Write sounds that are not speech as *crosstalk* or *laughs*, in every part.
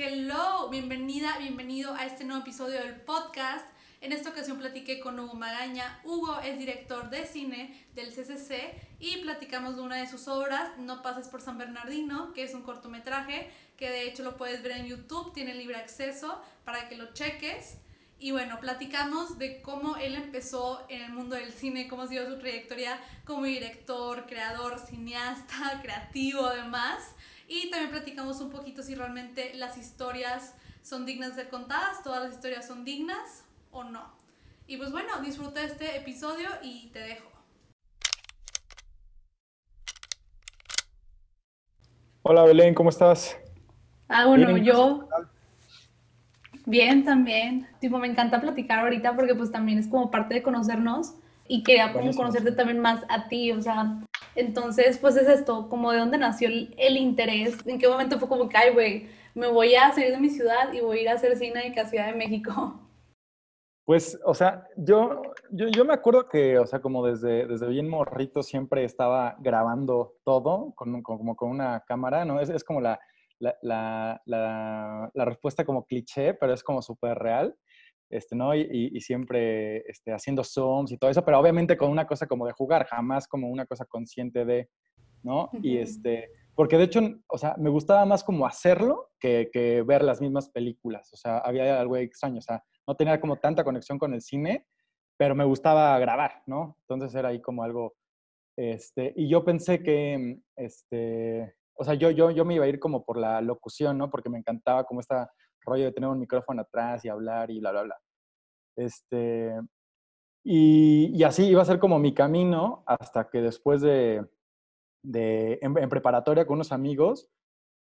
Hello, bienvenida, bienvenido a este nuevo episodio del podcast. En esta ocasión platiqué con Hugo Magaña. Hugo es director de cine del CCC y platicamos de una de sus obras, No pases por San Bernardino, que es un cortometraje que de hecho lo puedes ver en YouTube, tiene libre acceso para que lo cheques. Y bueno, platicamos de cómo él empezó en el mundo del cine, cómo ha sido su trayectoria como director, creador, cineasta, creativo además. Y también platicamos un poquito si realmente las historias son dignas de ser contadas, todas las historias son dignas o no. Y pues bueno, disfruta este episodio y te dejo. Hola Belén, ¿cómo estás? Ah, bueno, yo bien también. Tipo, me encanta platicar ahorita porque pues también es como parte de conocernos y quería como conocerte también más a ti, o sea, entonces, pues es esto, como de dónde nació el, interés, en qué momento fue como que, ay, güey, me voy a salir de mi ciudad y voy a ir a hacer cine en la Ciudad de México. Pues, o sea, yo, yo, me acuerdo que, o sea, como desde, desde bien morrito siempre estaba grabando todo con, como con una cámara, ¿no? Es, es como la, la, la, la, respuesta como cliché, pero es como súper real este, ¿no? Y, y, siempre este, haciendo zooms y todo eso, pero obviamente con una cosa como de jugar, jamás como una cosa consciente de, ¿no? Y este, porque de hecho, o sea, me gustaba más como hacerlo que, que, ver las mismas películas, o sea, había algo extraño, o sea, no tenía como tanta conexión con el cine, pero me gustaba grabar, ¿no? Entonces era ahí como algo, este, y yo pensé que, este, o sea, yo, yo, yo me iba a ir como por la locución, ¿no? Porque me encantaba como esta rollo de tener un micrófono atrás y hablar y bla, bla, bla. Este, y, y así iba a ser como mi camino hasta que después de, de en, preparatoria con unos amigos,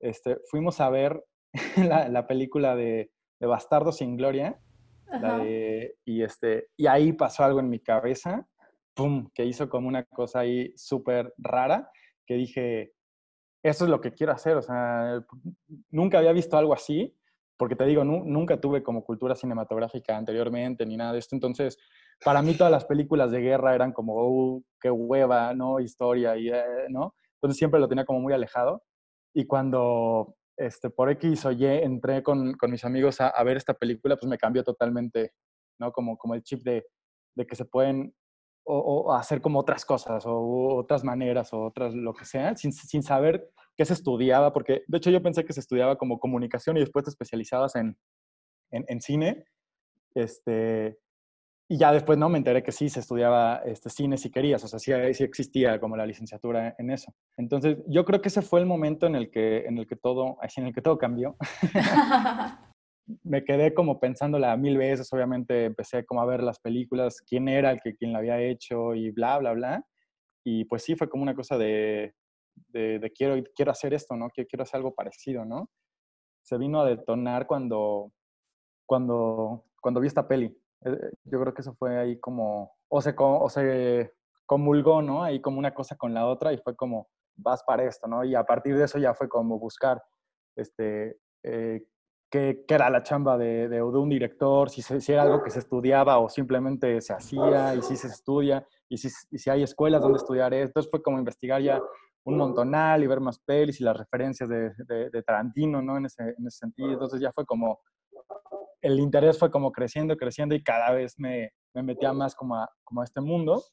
este, fuimos a ver *laughs* la, la película de, de, Bastardo sin Gloria. y, este, y ahí pasó algo en mi cabeza, ¡pum!, que hizo como una cosa ahí súper rara, que dije, eso es lo que quiero hacer, o sea, nunca había visto algo así porque te digo, nunca tuve como cultura cinematográfica anteriormente ni nada de esto, entonces para mí todas las películas de guerra eran como, oh, qué hueva, ¿no? Historia, y, eh, ¿no? Entonces siempre lo tenía como muy alejado. Y cuando este, por X o Y entré con, con mis amigos a, a, ver esta película, pues me cambió totalmente, ¿no? Como, como el chip de, de que se pueden o, o hacer como otras cosas o otras maneras o otras lo que sea, sin, sin saber qué se estudiaba, porque de hecho yo pensé que se estudiaba como comunicación y después te especializabas en, en, cine. Este, y ya después no me enteré que sí se estudiaba este, cine si querías, o sea, sí, sí, existía como la licenciatura en eso. Entonces, yo creo que ese fue el momento en el que, en el que, todo, en el que todo cambió. *laughs* me quedé como pensándola mil veces, obviamente empecé como a ver las películas, quién era el que quien la había hecho y bla, bla, bla. Y pues sí, fue como una cosa de, de, quiero, quiero hacer esto, ¿no? Quiero, quiero hacer algo parecido, ¿no? Se vino a detonar cuando, cuando, cuando vi esta peli. Eh, yo creo que eso fue ahí como, o se, o se comulgó, ¿no? Ahí como una cosa con la otra y fue como, vas para esto, ¿no? Y a partir de eso ya fue como buscar, este, eh, qué, era la chamba de, de, un director, si, si, era algo que se estudiaba o simplemente se hacía, y si se estudia, y si, y si hay escuelas donde estudiar. Entonces fue como investigar ya un montonal y ver más pelis y las referencias de, de, Tarantino, ¿no? En ese, en ese, sentido. Entonces ya fue como, el interés fue como creciendo, creciendo y cada vez me, me metía más como a, como a este mundo.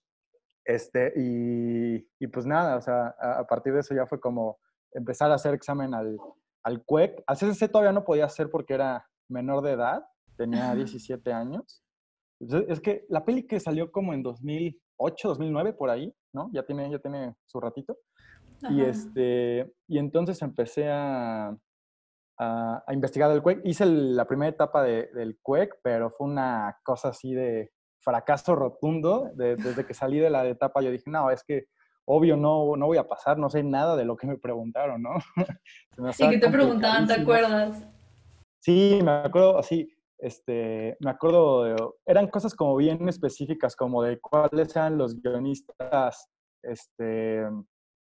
Este, y, y, pues nada, o sea, a, partir de eso ya fue como empezar a hacer examen al, al CUEC. Al CCC todavía no podía hacer porque era menor de edad, tenía *laughs* 17 años. Entonces, es que la peli que salió como en 2008, 2009, por ahí, ¿no? Ya tiene, ya tiene su ratito. Y, este, y entonces empecé a, a, investigar el CUEC. Hice la primera etapa de, del CUEC, pero fue una cosa así de fracaso rotundo. desde que salí de la etapa yo dije, no, es que obvio no, no voy a pasar, no sé nada de lo que me preguntaron, ¿no? *laughs* ¿Y qué te preguntaban, te acuerdas? Sí, me acuerdo así, este, me acuerdo, de, eran cosas como bien específicas, como de cuáles eran los guionistas, este,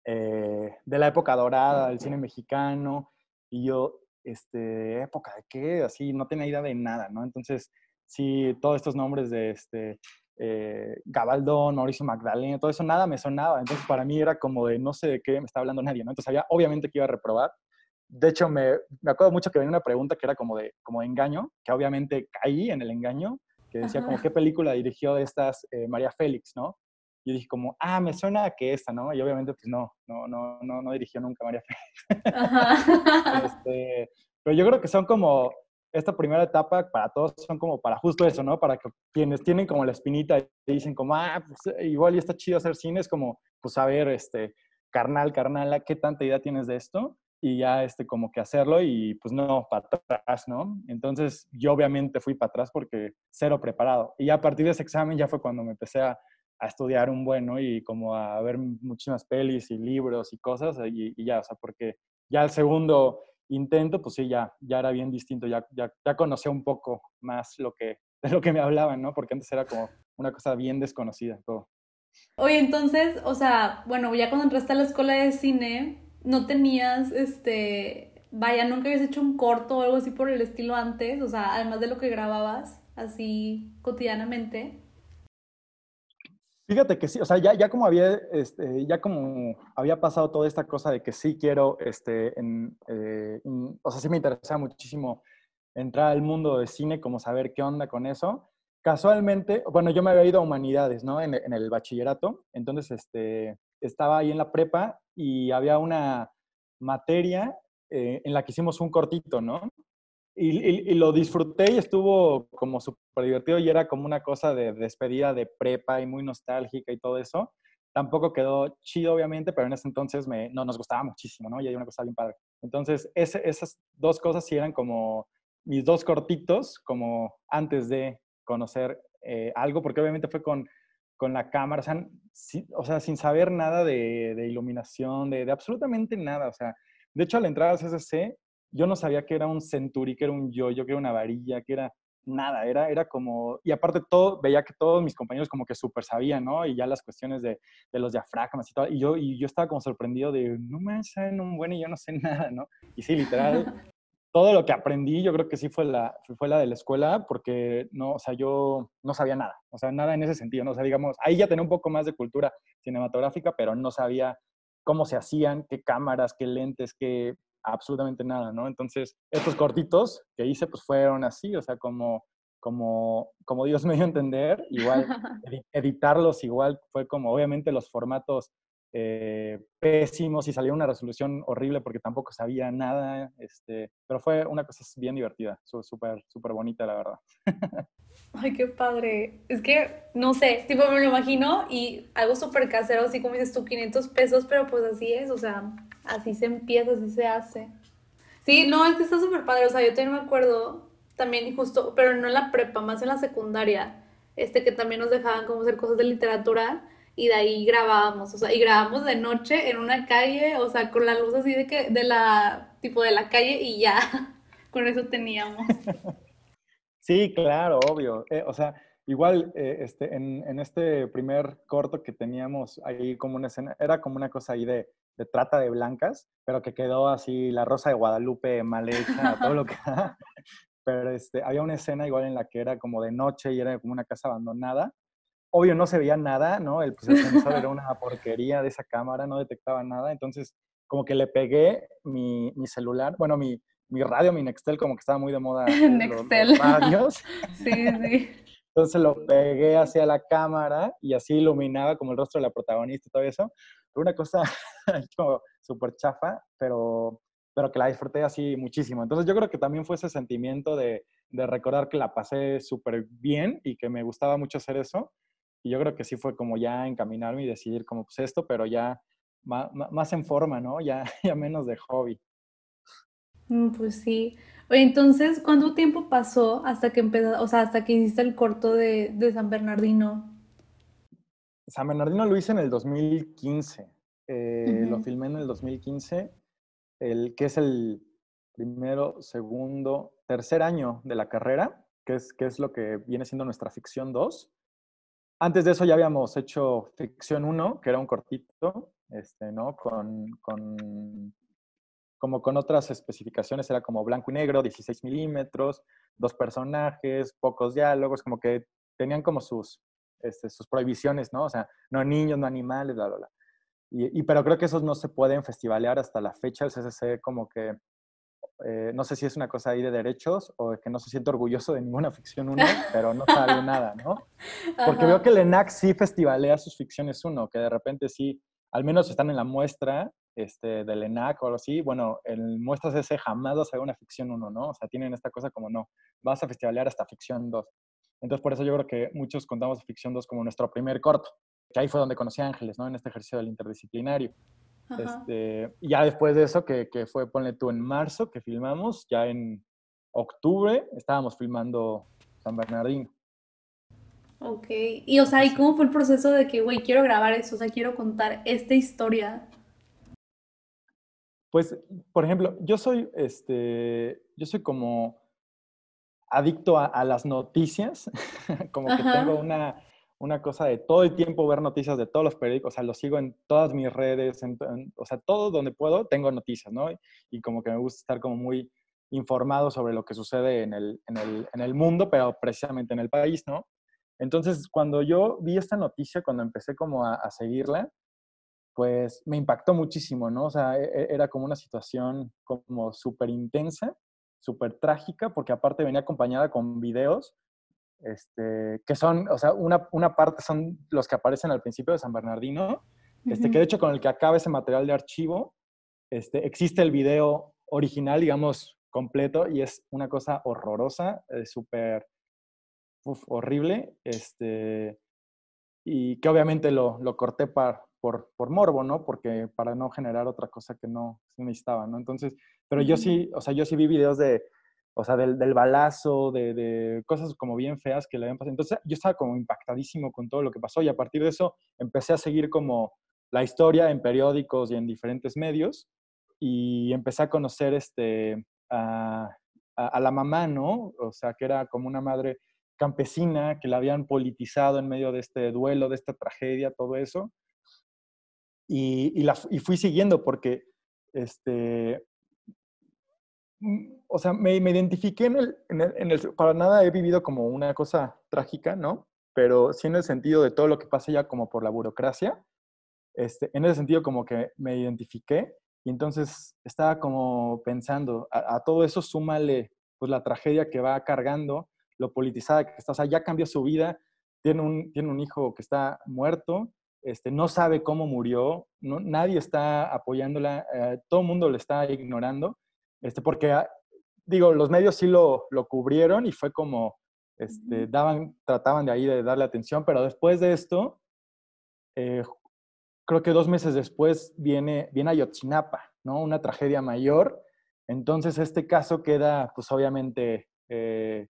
eh, de la época dorada del cine mexicano, y yo, este, ¿época de qué? Así, no tenía idea de nada, ¿no? Entonces, sí, todos estos nombres de este, eh, Gabaldón, Mauricio Magdalena, todo eso, nada me sonaba. Entonces, para mí era como de no sé de qué me está hablando nadie, ¿no? Entonces, sabía obviamente que iba a reprobar. de hecho, me, me, acuerdo mucho que venía una pregunta que era como de, como engaño, que obviamente caí en el engaño, que decía como qué película dirigió de estas eh, María Félix, ¿no? Y dije como, ah, me suena que esta, ¿no? Y obviamente pues no, no, no, no, no dirigió nunca María Félix. *laughs* este, pero yo creo que son como, esta primera etapa para todos son como para justo eso, ¿no? Para que quienes tienen como la espinita y dicen como, ah, pues igual y está chido hacer cine, es como, pues a ver, este, carnal, carnala, ¿qué tanta idea tienes de esto? y ya este, como que hacerlo y pues no, para atrás, ¿no? Entonces yo obviamente fui para atrás porque cero preparado. Y a partir de ese examen ya fue cuando me empecé a, a estudiar un bueno y como a ver muchísimas pelis y libros y cosas y, y, ya, o sea, porque ya el segundo intento, pues sí, ya, ya era bien distinto, ya, ya, ya conocía un poco más lo que, *laughs* de lo que me hablaban, ¿no? Porque antes era como una cosa bien desconocida todo. Oye, entonces, o sea, bueno, ya cuando entraste a la escuela de cine, no tenías, este, vaya, nunca habías hecho un corto o algo así por el estilo antes, o sea, además de lo que grababas así cotidianamente. Fíjate que sí, o sea, ya, ya como había, este, ya como había pasado toda esta cosa de que sí quiero, este, en, eh, o sea, sí me interesa muchísimo entrar al mundo de cine, como saber qué onda con eso. Casualmente, bueno, yo me había ido a humanidades, ¿no? En, en el bachillerato, entonces, este, estaba ahí en la prepa y había una materia eh, en la que hicimos un cortito, ¿no? Y, lo disfruté y estuvo como súper divertido y era como una cosa de despedida de prepa y muy nostálgica y todo eso. Tampoco quedó chido, obviamente, pero en ese entonces me, no, nos gustaba muchísimo, ¿no? Y hay una cosa bien padre. Entonces, esas dos cosas sí eran como mis dos cortitos, como antes de conocer eh, algo, porque obviamente fue con con la cámara, o sea, sin saber nada de, iluminación, de, absolutamente nada. O sea, de hecho, al entrar al CCC, yo no sabía que era un Centuri, que era un yo, yo que era una varilla, que era nada, era, era como, y aparte todo, veía que todos mis compañeros como que súper sabían, ¿no? Y ya las cuestiones de, de, los diafragmas y todo, y yo, y yo estaba como sorprendido de, no me saben un buen y yo no sé *laughs* nada, ¿no? Y sí, literal, *laughs* todo lo que aprendí, yo creo que sí fue la, fue la de la escuela, porque no, o sea, yo no sabía nada, o sea, nada en ese sentido, ¿no? O sea, digamos, ahí ya tenía un poco más de cultura cinematográfica, pero no sabía cómo se hacían, qué cámaras, qué lentes, qué absolutamente nada, ¿no? Entonces, estos cortitos que hice, pues fueron así, o sea, como, como, como Dios me dio a entender, igual, *laughs* editarlos igual fue como, obviamente, los formatos eh, pésimos y salió una resolución horrible porque tampoco sabía nada, este, pero fue una cosa bien divertida, súper, súper bonita, la verdad. *laughs* Ay, qué padre. Es que, no sé, tipo me lo imagino y algo súper casero, así como dices tú, 500 pesos, pero pues así es, o sea, así se empieza, así se hace. Sí, no, es que está súper padre, o sea, yo también me acuerdo, también justo, pero no en la prepa, más en la secundaria, este que también nos dejaban como hacer cosas de literatura y de ahí grabábamos, o sea, y grabamos de noche en una calle, o sea, con la luz así de que, de la, tipo de la calle y ya, *laughs* con eso teníamos. Sí, claro, obvio. Eh, o sea, igual eh, este, en, en, este primer corto que teníamos ahí como una escena, era como una cosa ahí de, de trata de blancas, pero que quedó así la rosa de Guadalupe mal hecha, todo lo que *laughs* Pero este, había una escena igual en la que era como de noche y era como una casa abandonada obvio no se veía nada, ¿no? El, pues, sensor era una porquería de esa cámara, no detectaba nada, entonces como que le pegué mi, mi celular, bueno, mi, mi, radio, mi Nextel, como que estaba muy de moda. *laughs* Nextel. Los, radios. *laughs* sí, sí. *laughs* Entonces lo pegué hacia la cámara y así iluminaba como el rostro de la protagonista y todo eso. Fue una cosa como súper chafa, pero, pero que la disfruté así muchísimo. Entonces yo creo que también fue ese sentimiento de, de recordar que la pasé súper bien y que me gustaba mucho hacer eso y yo creo que sí fue como ya encaminarme y decidir como pues esto, pero ya más, en forma, ¿no? Ya, *laughs* ya menos de hobby. Mm, pues sí. Oye, entonces, ¿cuánto tiempo pasó hasta que empezó, o sea, hasta que hiciste el corto de, de San Bernardino? San Bernardino lo hice en el 2015. Eh, lo filmé en el 2015, el, que es el primero, segundo, tercer año de la carrera, que es, que es lo que viene siendo nuestra ficción 2. Antes de eso ya habíamos hecho Ficción 1, que era un cortito, este, ¿no? Con, con, como con otras especificaciones, era como blanco y negro, 16 milímetros, dos personajes, pocos diálogos, como que tenían como sus, este, sus prohibiciones, ¿no? O sea, no niños, no animales, bla, bla, bla. Y, pero creo que esos no se pueden festivalear hasta la fecha. El CCC como que eh, no sé si es una cosa ahí de derechos o que no se siente orgulloso de ninguna *laughs* ficción uno, pero no sale nada, ¿no? *laughs* Porque veo que el ENAC sí festivalea sus ficciones uno, que de repente sí, al menos están en la muestra este, del ENAC o algo así. Bueno, en muestras ese jamás vas a una ficción uno, ¿no? O sea, tienen esta cosa como no, vas a festivalear hasta ficción 2. Entonces, por eso yo creo que muchos contamos ficción 2 como nuestro primer corto, que ahí fue donde conocí a Ángeles, ¿no? En este ejercicio del interdisciplinario. Este, ya después de eso, que, que, fue, ponle tú, en marzo, que filmamos, ya en octubre estábamos filmando San Bernardino. Ok, y o sea, ¿y cómo fue el proceso de que, güey, quiero grabar eso, o sea, quiero contar esta historia? Pues, por ejemplo, yo soy, este, yo soy como adicto a, las noticias, *laughs* como que tengo una, una cosa de todo el tiempo ver noticias de todos los periódicos, o sea, lo sigo en todas mis redes, o sea, todo donde puedo tengo noticias, ¿no? Y como que me gusta estar como muy informado sobre lo que sucede en el, en el, en el mundo, pero precisamente en el país, ¿no? Entonces, cuando yo vi esta noticia, cuando empecé como a, a seguirla, pues me impactó muchísimo, ¿no? O sea, e, e, era como una situación como súper intensa, súper trágica, porque aparte venía acompañada con videos este, que son, o sea, una, una, parte son los que aparecen al principio de San Bernardino, este, que de hecho con el que acaba ese material de archivo, este, existe el video original, digamos, completo, y es una cosa horrorosa, súper horrible, este, y que obviamente lo, lo corté par, por, por, morbo, ¿no? Porque para no generar otra cosa que no necesitaba, ¿no? Entonces, pero yo sí, o sea, yo sí vi videos de, o sea, del, del balazo, de, de, cosas como bien feas que le habían pasado. Entonces yo estaba como impactadísimo con todo lo que pasó y a partir de eso empecé a seguir como la historia en periódicos y en diferentes medios y empecé a conocer este, a, a, la mamá, ¿no? O sea, que era como una madre campesina que la habían politizado en medio de este duelo, de esta tragedia, todo eso. Y, y, la, y fui siguiendo porque este, o sea, me, me identifiqué en el, en, el, para nada he vivido como una cosa trágica, ¿no? Pero sí en el sentido de todo lo que pasa ya como por la burocracia, este, en ese sentido como que me identifiqué y entonces estaba como pensando, a, todo eso súmale pues la tragedia que va cargando, lo politizada que está, o sea, ya cambió su vida, tiene un, tiene un hijo que está muerto, este, no sabe cómo murió, no, nadie está apoyándola, eh, todo el mundo le está ignorando este, porque, ah, digo, los medios sí lo, lo cubrieron y fue como, este, daban, trataban de ahí de darle atención, pero después de esto, eh, creo que dos meses después viene, viene Ayotzinapa, ¿no? Una tragedia mayor. Entonces este caso queda, pues obviamente, eh,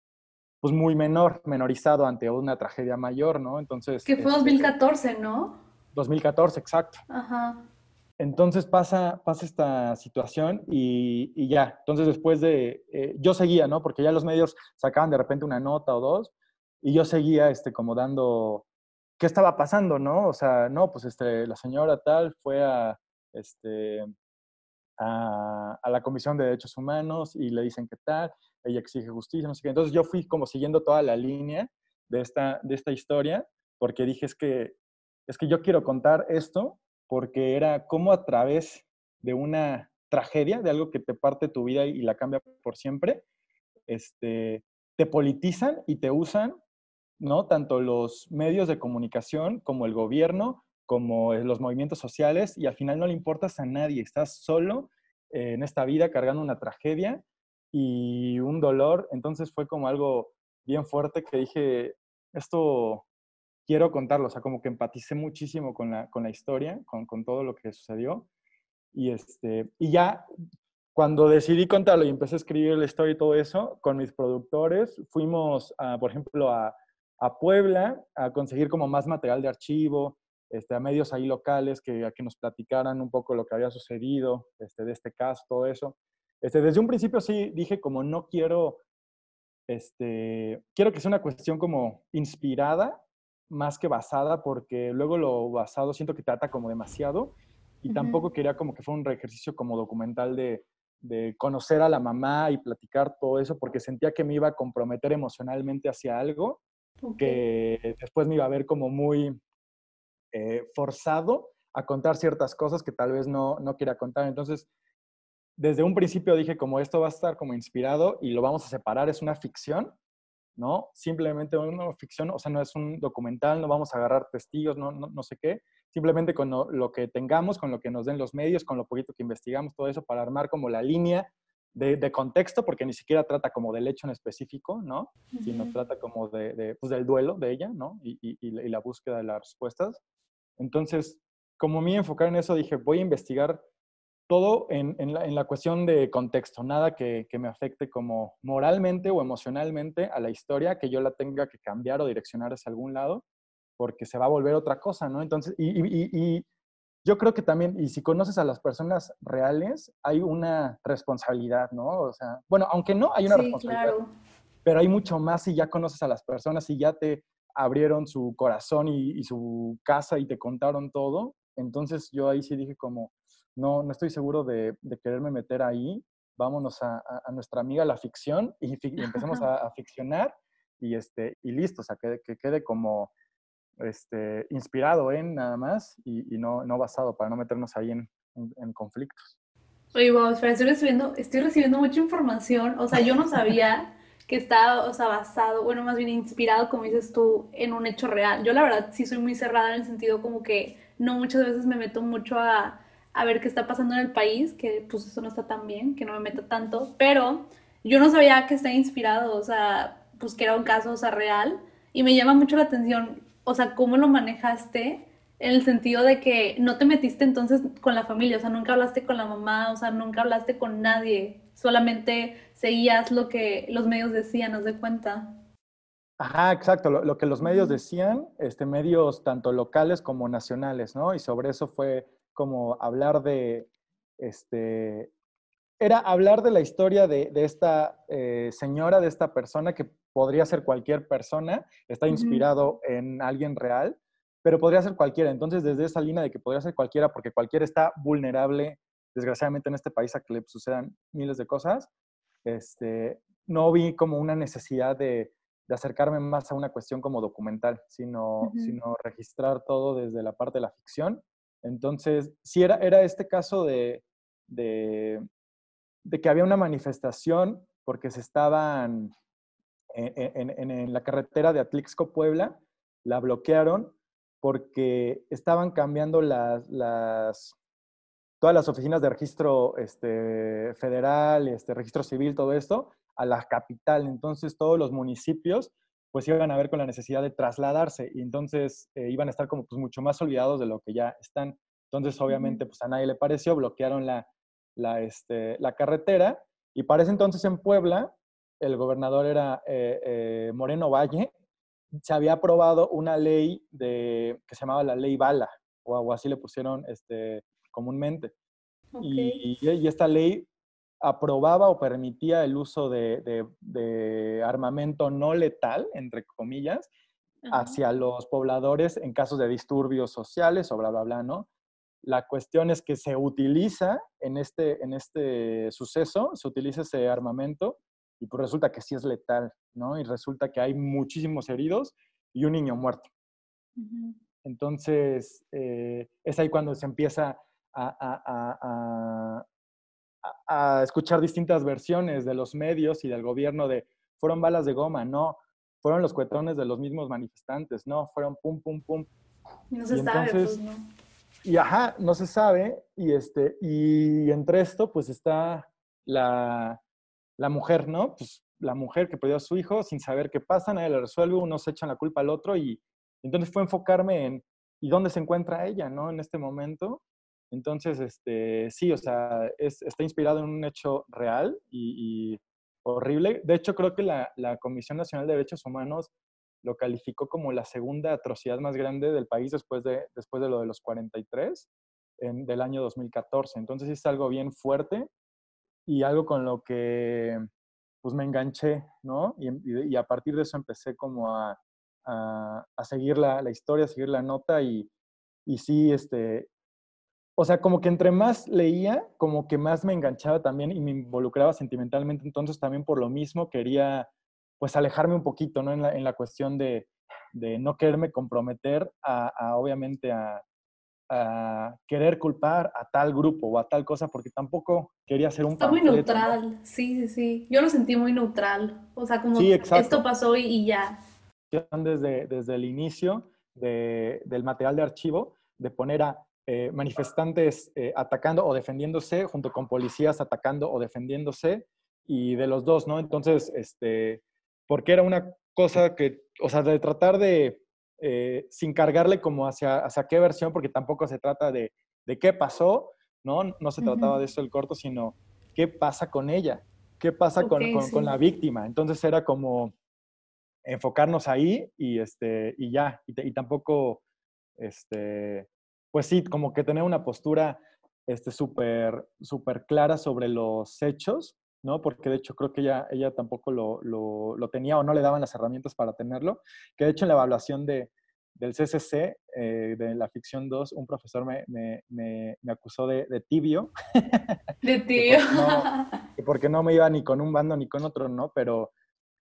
pues muy menor, menorizado ante una tragedia mayor, ¿no? Entonces... Que fue 2014, este, ¿no? 2014, exacto. Ajá. Entonces pasa, pasa esta situación y, ya. Entonces después de, eh, yo seguía, ¿no? Porque ya los medios sacaban de repente una nota o dos y yo seguía este, como dando, ¿qué estaba pasando, no? O sea, no, pues este, la señora tal fue a, este, a, la Comisión de Derechos Humanos y le dicen que tal, ella exige justicia, no sé qué. Entonces yo fui como siguiendo toda la línea de esta, de esta historia porque dije, es que, es que yo quiero contar esto porque era como a través de una tragedia, de algo que te parte tu vida y la cambia por siempre, este, te politizan y te usan, ¿no? Tanto los medios de comunicación como el gobierno, como los movimientos sociales, y al final no le importas a nadie, estás solo en esta vida cargando una tragedia y un dolor, entonces fue como algo bien fuerte que dije, esto quiero contarlo, o sea, como que empaticé muchísimo con la, con la historia, con, con todo lo que sucedió. Y, este, y ya cuando decidí contarlo y empecé a escribir la historia y todo eso, con mis productores, fuimos, a, por ejemplo, a, a, Puebla a conseguir como más material de archivo, este, a medios ahí locales que, a que nos platicaran un poco lo que había sucedido este, de este caso, todo eso. Este, desde un principio sí dije como no quiero, este, quiero que sea una cuestión como inspirada más que basada, porque luego lo basado siento que trata como demasiado y tampoco quería como que fuera un ejercicio como documental de, de, conocer a la mamá y platicar todo eso, porque sentía que me iba a comprometer emocionalmente hacia algo que después me iba a ver como muy eh, forzado a contar ciertas cosas que tal vez no, no quería contar. Entonces, desde un principio dije como esto va a estar como inspirado y lo vamos a separar, es una ficción, ¿no? Simplemente una ficción, o sea, no es un documental, no vamos a agarrar testigos, no, no, sé qué, simplemente con lo, que tengamos, con lo que nos den los medios, con lo poquito que investigamos, todo eso para armar como la línea de, contexto, porque ni siquiera trata como del hecho en específico, ¿no? Sino trata como de, pues, del duelo de ella, ¿no? Y, y, la búsqueda de las respuestas. Entonces, como me enfocar en eso, dije, voy a investigar todo en, la, cuestión de contexto, nada que, me afecte como moralmente o emocionalmente a la historia, que yo la tenga que cambiar o direccionar hacia algún lado, porque se va a volver otra cosa, ¿no? Entonces, y, yo creo que también, y si conoces a las personas reales, hay una responsabilidad, ¿no? O sea, bueno, aunque no, hay una responsabilidad, pero hay mucho más si ya conoces a las personas, si ya te abrieron su corazón y su casa y te contaron todo. Entonces yo ahí sí dije como, no, no estoy seguro de, quererme meter ahí. Vámonos a, nuestra amiga la ficción y, empecemos *laughs* a, ficcionar y, este, y listo, o sea, que, quede como este, inspirado en nada más y, no, no basado para no meternos ahí en, conflictos. Oye, wow, espera, estoy recibiendo, estoy recibiendo mucha información. O sea, yo no sabía que estaba, o sea, basado, bueno, más bien inspirado, como dices tú, en un hecho real. Yo la verdad sí soy muy cerrada en el sentido como que no muchas veces me meto mucho a, a ver qué está pasando en el país, que pues eso no está tan bien, que no me meta tanto, pero yo no sabía que está inspirado, o sea, pues que era un caso, o sea, real, y me llama mucho la atención, o sea, cómo lo manejaste en el sentido de que no te metiste entonces con la familia, o sea, nunca hablaste con la mamá, o sea, nunca hablaste con nadie, solamente seguías lo que los medios decían, ¿nos de cuenta? Ajá, exacto, lo, lo, que los medios decían, este, medios tanto locales como nacionales, ¿no? Y sobre eso fue como hablar de, este, era hablar de la historia de, esta eh, señora, de esta persona que podría ser cualquier persona, está inspirado en alguien real, pero podría ser cualquiera. Entonces, desde esa línea de que podría ser cualquiera, porque cualquiera está vulnerable, desgraciadamente en este país, a que le sucedan miles de cosas, este, no vi como una necesidad de, acercarme más a una cuestión como documental, sino, sino registrar todo desde la parte de la ficción entonces, sí era, era este caso de, de, que había una manifestación porque se estaban en, la carretera de Atlixco, Puebla, la bloquearon porque estaban cambiando las, las, todas las oficinas de registro este, federal, este, registro civil, todo esto, a la capital. Entonces, todos los municipios pues iban a ver con la necesidad de trasladarse y entonces eh, iban a estar como pues mucho más olvidados de lo que ya están. Entonces, obviamente, pues a nadie le pareció, bloquearon la, la, este, la carretera y para ese entonces en Puebla, el gobernador era eh, eh, Moreno Valle, se había aprobado una ley de, que se llamaba la ley Bala, o, así le pusieron este, comúnmente. Y, y, esta ley aprobaba o permitía el uso de, armamento no letal, entre comillas, hacia los pobladores en casos de disturbios sociales o bla, bla, bla, ¿no? La cuestión es que se utiliza en este, en este suceso, se utiliza ese armamento y pues resulta que sí es letal, ¿no? Y resulta que hay muchísimos heridos y un niño muerto. Entonces, eh, es ahí cuando se empieza a, a, escuchar distintas versiones de los medios y del gobierno de fueron balas de goma, no, fueron los cuetones de los mismos manifestantes, no, fueron pum, pum, pum. No se sabe, pues, ¿no? Y ajá, no se sabe, y, este, y entre esto, pues está la, la mujer, ¿no? Pues la mujer que perdió a su hijo sin saber qué pasa, nadie le resuelve, unos echan la culpa al otro, y entonces fue enfocarme en, ¿y dónde se encuentra ella, ¿no? En este momento, entonces, este, sí, o sea, está inspirado en un hecho real y, horrible. De hecho, creo que la, Comisión Nacional de Derechos Humanos lo calificó como la segunda atrocidad más grande del país después de, después de lo de los 43 en, del año 2014. Entonces, es algo bien fuerte y algo con lo que pues me enganché, ¿no? Y, a partir de eso empecé como a, seguir la, la, historia, a seguir la nota y, y sí, este, o sea, como que entre más leía, como que más me enganchaba también y me involucraba sentimentalmente. Entonces también por lo mismo quería pues alejarme un poquito, ¿no? En la, en la cuestión de, de, no quererme comprometer a, obviamente a, a querer culpar a tal grupo o a tal cosa porque tampoco quería ser un Está muy neutral, sí, sí, sí. Yo lo sentí muy neutral. O sea, como esto pasó y, ya. Desde, desde el inicio del material de archivo, de poner a eh, manifestantes eh, atacando o defendiéndose junto con policías atacando o defendiéndose y de los dos, ¿no? Entonces, este, porque era una cosa que, o sea, de tratar de, eh, sin cargarle como hacia, hacia qué versión, porque tampoco se trata de, de qué pasó, ¿no? No se trataba de eso el corto, sino qué pasa con ella, qué pasa con, con, la víctima. Entonces era como enfocarnos ahí y, este, y ya, y, y tampoco, este, pues sí, como que tener una postura este, súper super clara sobre los hechos, ¿no? Porque de hecho creo que ella, ella tampoco lo, lo, lo, tenía o no le daban las herramientas para tenerlo, que de hecho en la evaluación de, del CCC, eh, de la ficción 2, un profesor me, me, me, me acusó de, de, tibio. *laughs* De tibio. porque, no, *laughs* porque no me iba ni con un bando ni con otro, ¿no? Pero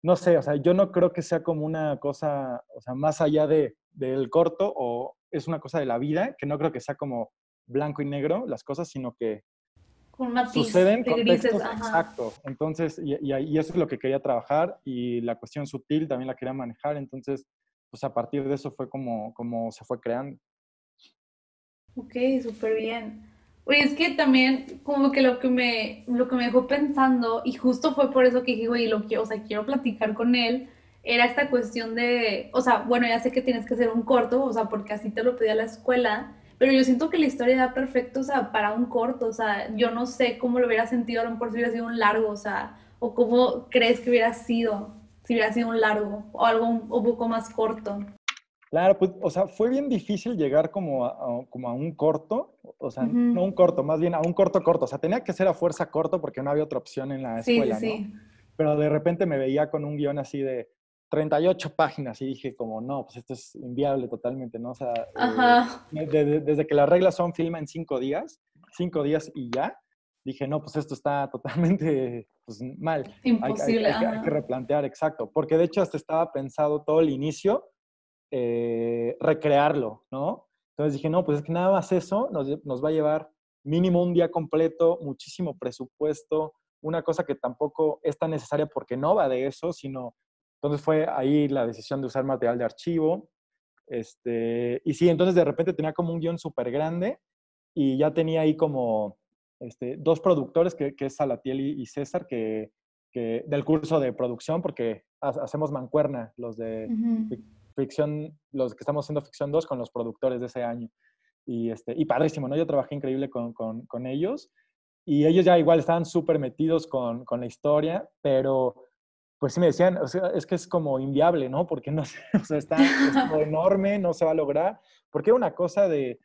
no sé, o sea, yo no creo que sea como una cosa, o sea, más allá de, del corto o es una cosa de la vida, que no creo que sea como blanco y negro las cosas, sino que suceden contextos, exacto. Entonces, y, y, eso es lo que quería trabajar y la cuestión sutil también la quería manejar, entonces, pues a partir de eso fue como, como se fue creando. Ok, súper bien. Oye, es que también como que lo que me, lo que me dejó pensando, y justo fue por eso que dije, oye, lo quiero, o sea, quiero platicar con él, era esta cuestión de, o sea, bueno, ya sé que tienes que hacer un corto, o sea, porque así te lo pedía la escuela, pero yo siento que la historia da perfecto, o sea, para un corto, o sea, yo no sé cómo lo hubiera sentido, a lo mejor si hubiera sido un largo, o sea, o cómo crees que hubiera sido, si hubiera sido un largo, o algo un, poco más corto. Claro, pues, o sea, fue bien difícil llegar como a, como a un corto, o sea, no un corto, más bien a un corto corto, o sea, tenía que ser a fuerza corto porque no había otra opción en la escuela, sí, sí, ¿no? Pero de repente me veía con un guion así de, 38 páginas y dije como, no, pues esto es inviable totalmente, ¿no? O sea, eh, desde que las reglas son filma en cinco días, cinco días y ya, dije, no, pues esto está totalmente pues, mal. Imposible. Hay, que replantear, exacto, porque de hecho hasta estaba pensado todo el inicio eh, recrearlo, ¿no? Entonces dije, no, pues es que nada más eso nos, nos va a llevar mínimo un día completo, muchísimo presupuesto, una cosa que tampoco es tan necesaria porque no va de eso, sino entonces fue ahí la decisión de usar material de archivo. Este, y sí, entonces de repente tenía como un guion súper grande y ya tenía ahí como este, dos productores, que, que es Salatiel y, César, que, que, del curso de producción, porque hacemos mancuerna los de ficción, los que estamos haciendo ficción 2 con los productores de ese año. Y, este, y padrísimo, ¿no? Yo trabajé increíble con, con, con ellos y ellos ya igual estaban súper metidos con, con la historia, pero pues sí me decían, o sea, es que es como inviable, ¿no? Porque no *laughs* o sea, está, *laughs* enorme, no se va a lograr. Porque una cosa de,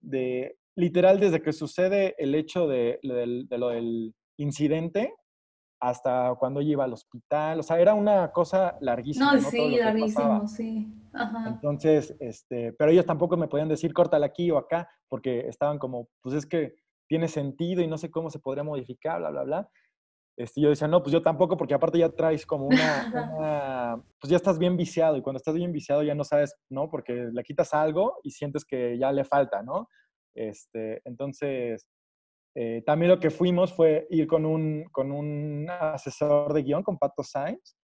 de, literal, desde que sucede el hecho de, de, lo del incidente hasta cuando ella iba al hospital, o sea, era una cosa larguísima. No, sí, larguísimo, sí. Ajá. Entonces, este, pero ellos tampoco me podían decir, córtala aquí o acá, porque estaban como, pues es que tiene sentido y no sé cómo se podría modificar, bla, bla, bla. Este, yo decía, no, pues yo tampoco, porque aparte ya traes como *laughs* una, pues ya estás bien viciado y cuando estás bien viciado ya no sabes, ¿no? Porque le quitas algo y sientes que ya le falta, ¿no? Este, entonces, eh, también lo que fuimos fue ir con un, con un asesor de guion, con Pato Sainz,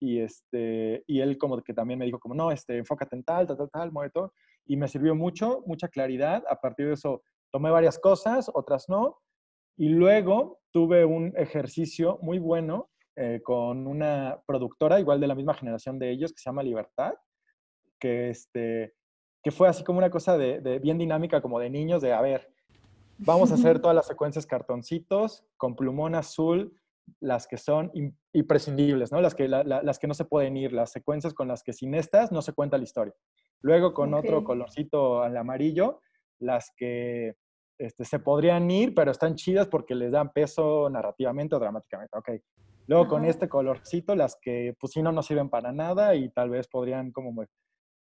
y, este, y él como que también me dijo como, no, este, enfócate en tal, tal, tal, tal, mueve todo, y me sirvió mucho, mucha claridad. A partir de eso tomé varias cosas, otras no, y luego tuve un ejercicio muy bueno eh, con una productora, igual de la misma generación de ellos, que se llama Libertad, que, este, que fue así como una cosa de, bien dinámica, como de niños, de, a ver, vamos a hacer *laughs* todas las secuencias cartoncitos con plumón azul, las que son imprescindibles, ¿no? Las que, las que no se pueden ir, las secuencias con las que sin estas no se cuenta la historia. Luego con otro colorcito al amarillo, las que este, se podrían ir, pero están chidas porque les dan peso narrativamente o dramáticamente. Ok. Luego con este colorcito, las que pues si no, no sirven para nada y tal vez podrían como...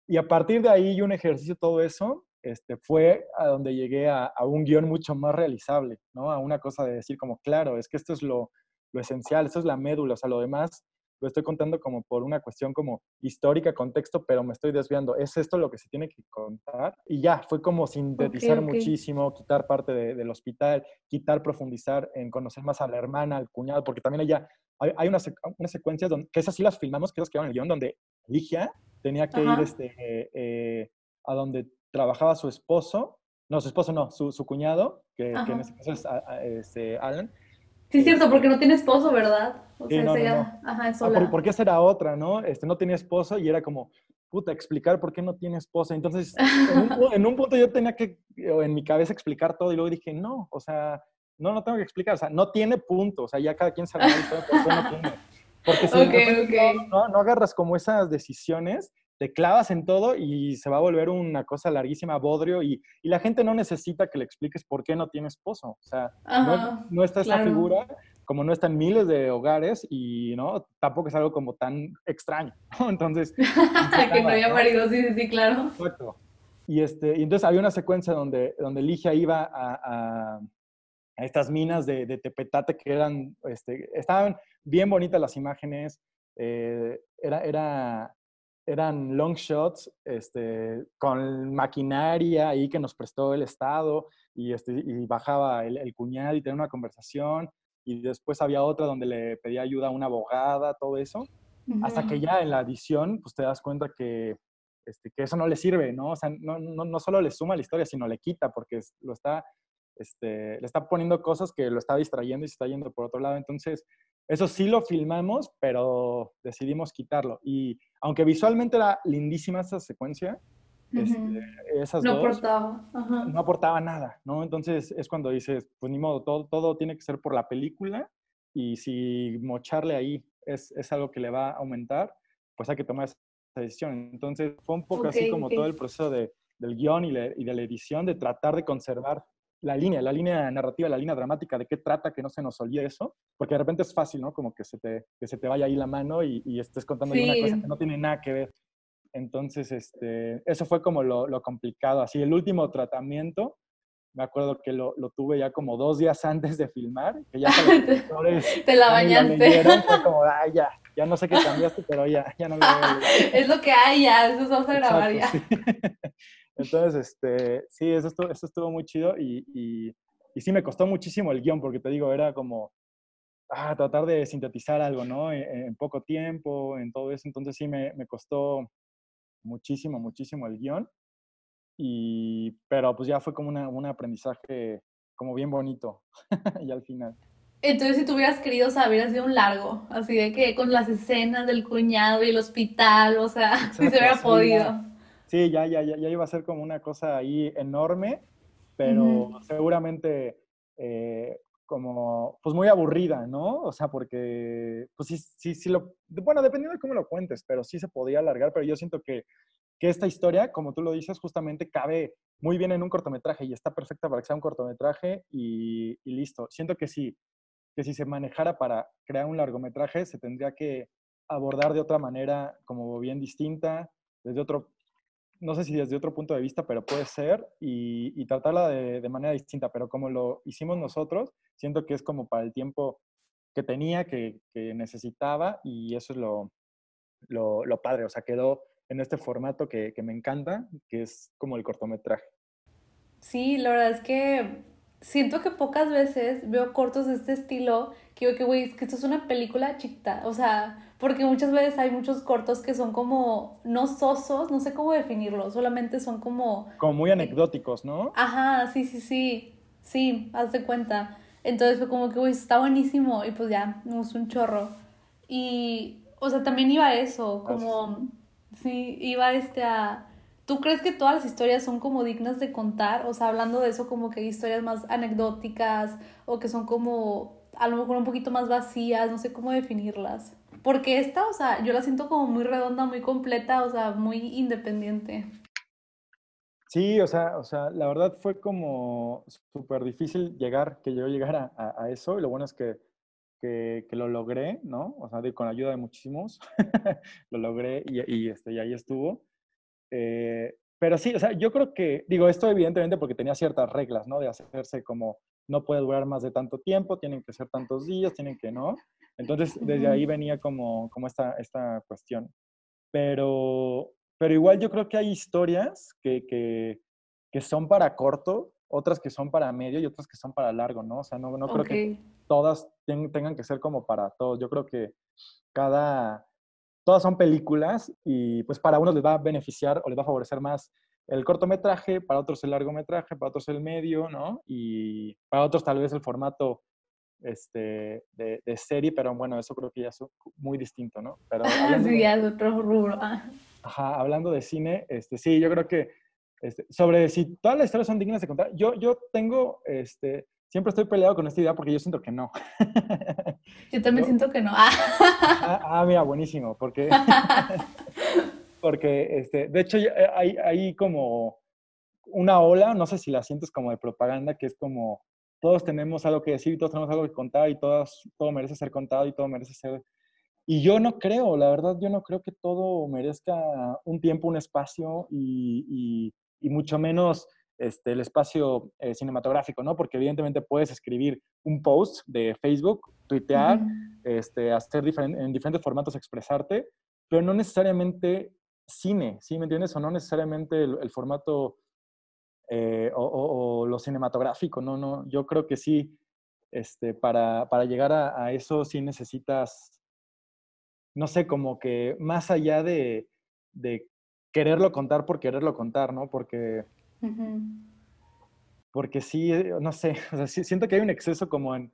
Y a partir de ahí, un ejercicio todo eso, este, fue a donde llegué a, un guion mucho más realizable, ¿no? A una cosa de decir como, claro, es que esto es lo, lo esencial, esto es la médula, o sea, lo demás lo estoy contando como por una cuestión como histórica, contexto, pero me estoy desviando. ¿Es esto lo que se tiene que contar? Y ya, fue como sintetizar muchísimo, quitar parte del hospital, quitar, profundizar en conocer más a la hermana, al cuñado, porque también ella, hay, hay unas, secuencias donde, que esas sí las filmamos, que esas quedaron en el guion, donde Ligia tenía que ir este, eh, a donde trabajaba su esposo, no, su esposo no, su, su cuñado, que, en ese caso es este, Alan, Sí, es cierto, porque no tiene esposo, ¿verdad? O sea, no, Ajá, es ah, sola. porque esa era otra, ¿no? Este, no tenía esposo y era como, puta, explicar por qué no tiene esposa. Entonces, en un, punto yo tenía que, en mi cabeza, explicar todo y luego dije, no, o sea, no, no tengo que explicar, o sea, no tiene punto, o sea, ya cada quien sabe por no tiene. Porque si *laughs* No, no, agarras como esas decisiones, te clavas en todo y se va a volver una cosa larguísima, bodrio, y, y la gente no necesita que le expliques por qué no tiene esposo. O sea, no, no, está esa figura, como no está en miles de hogares, y no tampoco es algo como tan extraño. Entonces. *laughs* que no haya marido, sí, sí, sí, claro. Exacto. Y, este, y entonces había una secuencia donde, donde Ligia iba a, a, estas minas de, de, tepetate que eran, este, estaban bien bonitas las imágenes, eh, era, era, eran long shots este, con maquinaria ahí que nos prestó el Estado y, este, y bajaba el, el, cuñado y tenía una conversación y después había otra donde le pedía ayuda a una abogada, todo eso, hasta que ya en la edición pues te das cuenta que, este, que eso no le sirve, ¿no? O sea, no, no, no solo le suma la historia, sino le quita porque lo está, este, le está poniendo cosas que lo está distrayendo y se está yendo por otro lado. Entonces, eso sí lo filmamos, pero decidimos quitarlo. Y aunque visualmente era lindísima esa secuencia, este, esas no aportaba. no aportaba nada, ¿no? Entonces es cuando dices, pues ni modo, todo, todo tiene que ser por la película y si mocharle ahí es, es algo que le va a aumentar, pues hay que tomar esa decisión. Entonces fue un poco así como todo el proceso de, del guion y, y de la edición, de tratar de conservar la línea, la línea narrativa, la línea dramática, de qué trata, que no se nos olvide eso, porque de repente es fácil, ¿no? Como que se te, que se te vaya ahí la mano y, estés contando una cosa que no tiene nada que ver. Entonces, este, eso fue como lo, lo complicado. Así, el último tratamiento, me acuerdo que lo, lo, tuve ya como dos días *laughs* antes de filmar, que ya *laughs* te la bañaste. fue como, *laughs* ya, ya no sé qué cambiaste, pero ya, ya no lo veo. es lo que hay ya, eso vamos a grabar ya. Entonces, este, sí, eso estuvo, eso estuvo muy chido y, y, y, sí me costó muchísimo el guion, porque te digo, era como ah, tratar de sintetizar algo, ¿no? En, poco tiempo, en todo eso. Entonces sí me, me costó muchísimo, muchísimo el guion. Y, pero pues ya fue como una, un aprendizaje como bien bonito *laughs* y al final. Entonces, si tú hubieras querido saber, ha sido un largo, así de que con las escenas del cuñado y el hospital, o sea, *laughs* si se hubiera podido sí, ya, ya, ya, ya iba a ser como una cosa ahí enorme, pero seguramente eh, como, pues muy aburrida, ¿no? O sea, porque, pues sí, sí, sí lo, bueno, dependiendo de cómo lo cuentes, pero sí se podía alargar, pero yo siento que, que esta historia, como tú lo dices, justamente cabe muy bien en un cortometraje y está perfecta para que sea un cortometraje y, y listo. Siento que sí, que si se manejara para crear un largometraje, se tendría que abordar de otra manera, como bien distinta, desde otro no sé si desde otro punto de vista, pero puede ser, y, tratarla de, manera distinta, pero como lo hicimos nosotros, siento que es como para el tiempo que tenía, que, necesitaba, y eso es lo, lo, padre, o sea, quedó en este formato que, me encanta, que es como el cortometraje. Sí, la verdad es que siento que pocas veces veo cortos de este estilo que digo que, güey, es que esto es una película chiquita, o sea, porque muchas veces hay muchos cortos que son como, no sosos, no sé cómo definirlo, solamente son como... Como muy anecdóticos, ¿no? Ajá, sí, sí, sí, sí, haz de cuenta. Entonces fue como que, güey, está buenísimo, y pues ya, me gustó un chorro. Y, o sea, también iba a eso, como, sí, iba este a... ¿Tú crees que todas las historias son como dignas de contar? O sea, hablando de eso, como que hay historias más anecdóticas o que son como a lo mejor un poquito más vacías, no sé cómo definirlas. Porque esta, o sea, yo la siento como muy redonda, muy completa, o sea, muy independiente. Sí, o sea, o sea, la verdad fue como súper difícil llegar, que yo llegara a, eso, y lo bueno es que, que, lo logré, ¿no? O sea, con la ayuda de muchísimos, *laughs* lo logré y, y, este, y ahí estuvo. Eh, pero sí, o sea, yo creo que, digo, esto evidentemente porque tenía ciertas reglas, ¿no? De hacerse como, no puede durar más de tanto tiempo, tienen que ser tantos días, tienen que, ¿no? Entonces, desde ahí venía como, como esta, esta cuestión. Pero, pero igual yo creo que hay historias que, que, que son para corto, otras que son para medio y otras que son para largo, ¿no? O sea, no, no creo que todas tengan que ser como para todos. Yo creo que cada, todas son películas y pues para unos les va a beneficiar o les va a favorecer más el cortometraje, para otros el largometraje, para otros el medio, ¿no? Y para otros tal vez el formato este, de, serie, pero bueno, eso creo que ya es muy distinto, ¿no? *laughs* Pero sí, ya es otro rubro. Ah. Ajá, hablando de cine, este, sí, yo creo que este, sobre si todas las historias son dignas de contar, yo, yo tengo, este, siempre estoy peleado con esta idea porque yo siento que no. *laughs* Yo también siento que no. Ah, ah, mira, buenísimo, porque, *laughs* porque este, de hecho hay, hay como una ola, no sé si la sientes como de propaganda, que es como todos tenemos algo que decir y todos tenemos algo que contar y todas, todo merece ser contado y todo merece ser... Y yo no creo, la verdad, yo no creo que todo merezca un tiempo, un espacio y, y, mucho menos este, el espacio eh, cinematográfico, ¿no? Porque evidentemente puedes escribir un post de Facebook, tuitear, este, hacer en diferentes formatos expresarte, pero no necesariamente cine, ¿sí me entiendes? O no necesariamente el formato eh, o, lo cinematográfico, ¿no? no Yo creo que sí, este, para, para llegar a, eso sí necesitas, no sé, como que más allá de, de quererlo contar por quererlo contar, ¿no? Porque, porque sí, eh, no sé, *laughs* o sea, siento que hay un exceso como en,